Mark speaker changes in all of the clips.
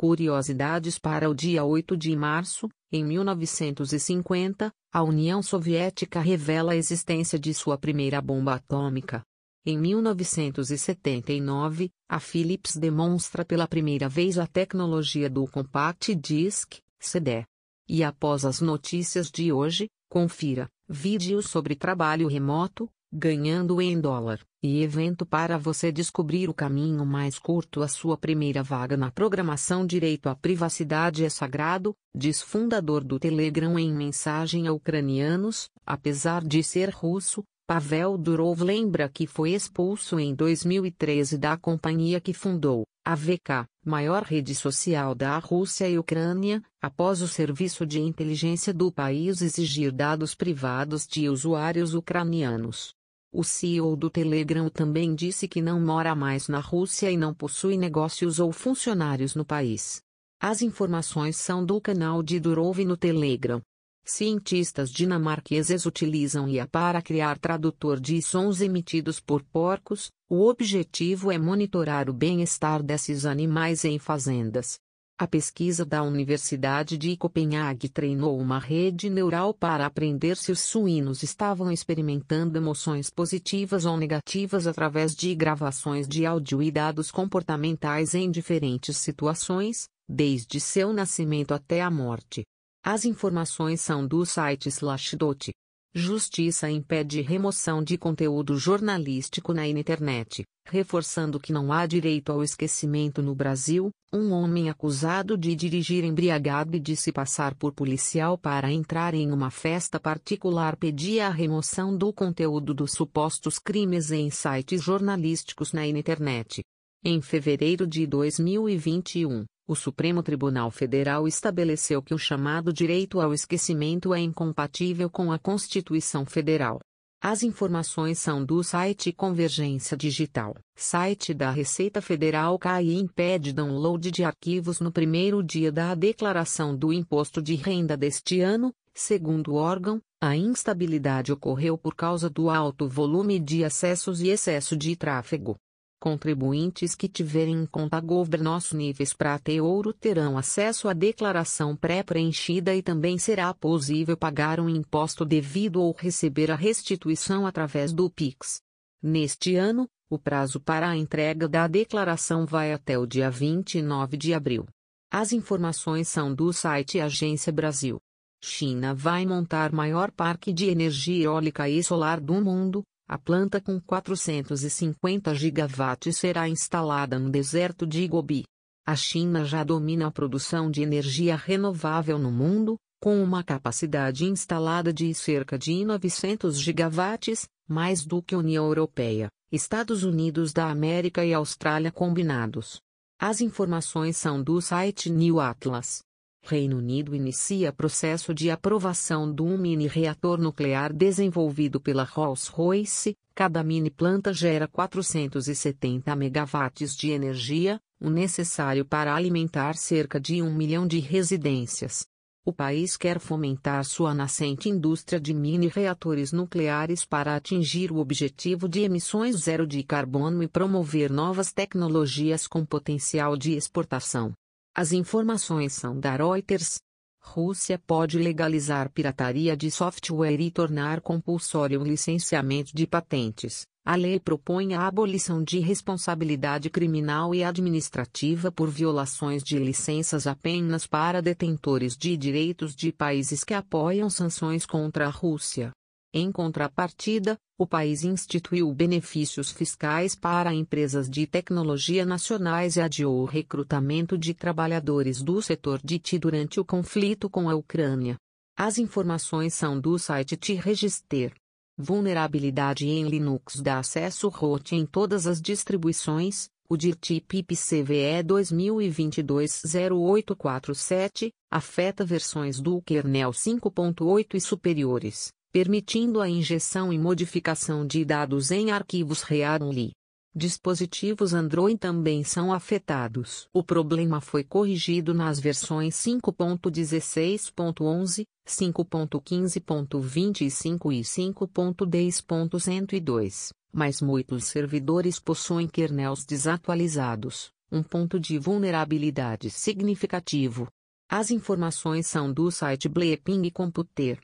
Speaker 1: Curiosidades para o dia 8 de março, em 1950, a União Soviética revela a existência de sua primeira bomba atômica. Em 1979, a Philips demonstra pela primeira vez a tecnologia do Compact Disc, CD. E após as notícias de hoje, confira vídeos sobre trabalho remoto, ganhando em dólar, e evento para você descobrir o caminho mais curto à sua primeira vaga na programação Direito à privacidade é sagrado, diz fundador do Telegram em mensagem a ucranianos, apesar de ser russo, Pavel Durov lembra que foi expulso em 2013 da companhia que fundou, a VK, maior rede social da Rússia e Ucrânia, após o serviço de inteligência do país exigir dados privados de usuários ucranianos. O CEO do Telegram também disse que não mora mais na Rússia e não possui negócios ou funcionários no país. As informações são do canal de Durov no Telegram. Cientistas dinamarqueses utilizam IA para criar tradutor de sons emitidos por porcos. O objetivo é monitorar o bem-estar desses animais em fazendas. A pesquisa da Universidade de Copenhague treinou uma rede neural para aprender se os suínos estavam experimentando emoções positivas ou negativas através de gravações de áudio e dados comportamentais em diferentes situações, desde seu nascimento até a morte. As informações são do site Slashdot. Justiça impede remoção de conteúdo jornalístico na internet, reforçando que não há direito ao esquecimento no Brasil. Um homem acusado de dirigir embriagado e de se passar por policial para entrar em uma festa particular pedia a remoção do conteúdo dos supostos crimes em sites jornalísticos na internet. Em fevereiro de 2021, o Supremo Tribunal Federal estabeleceu que o chamado direito ao esquecimento é incompatível com a Constituição Federal. As informações são do site Convergência Digital. Site da Receita Federal cai e impede download de arquivos no primeiro dia da declaração do imposto de renda deste ano. Segundo o órgão, a instabilidade ocorreu por causa do alto volume de acessos e excesso de tráfego. Contribuintes que tiverem em conta governos níveis prata e ouro terão acesso à declaração pré-preenchida e também será possível pagar um imposto devido ou receber a restituição através do Pix. Neste ano, o prazo para a entrega da declaração vai até o dia 29 de abril. As informações são do site Agência Brasil. China vai montar maior parque de energia eólica e solar do mundo, a planta com 450 gigawatts será instalada no deserto de Gobi. A China já domina a produção de energia renovável no mundo, com uma capacidade instalada de cerca de 900 gigawatts, mais do que a União Europeia, Estados Unidos da América e Austrália combinados. As informações são do site New Atlas. Reino Unido inicia processo de aprovação de um mini-reator nuclear desenvolvido pela Rolls-Royce. Cada mini-planta gera 470 megawatts de energia, o necessário para alimentar cerca de um milhão de residências. O país quer fomentar sua nascente indústria de mini-reatores nucleares para atingir o objetivo de emissões zero de carbono e promover novas tecnologias com potencial de exportação. As informações são da Reuters. Rússia pode legalizar pirataria de software e tornar compulsório o licenciamento de patentes. A lei propõe a abolição de responsabilidade criminal e administrativa por violações de licenças apenas para detentores de direitos de países que apoiam sanções contra a Rússia. Em contrapartida, o país instituiu benefícios fiscais para empresas de tecnologia nacionais e adiou o recrutamento de trabalhadores do setor de TI durante o conflito com a Ucrânia. As informações são do site T-Register. Vulnerabilidade em Linux dá acesso root em todas as distribuições. O DIRTIP CVE 2022-0847 afeta versões do kernel 5.8 e superiores permitindo a injeção e modificação de dados em arquivos read-only. Dispositivos Android também são afetados. O problema foi corrigido nas versões 5.16.11, 5.15.25 e 5.10.102, mas muitos servidores possuem kernels desatualizados, um ponto de vulnerabilidade significativo. As informações são do site Bleeping Computer.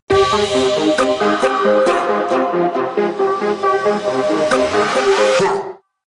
Speaker 1: Yeah.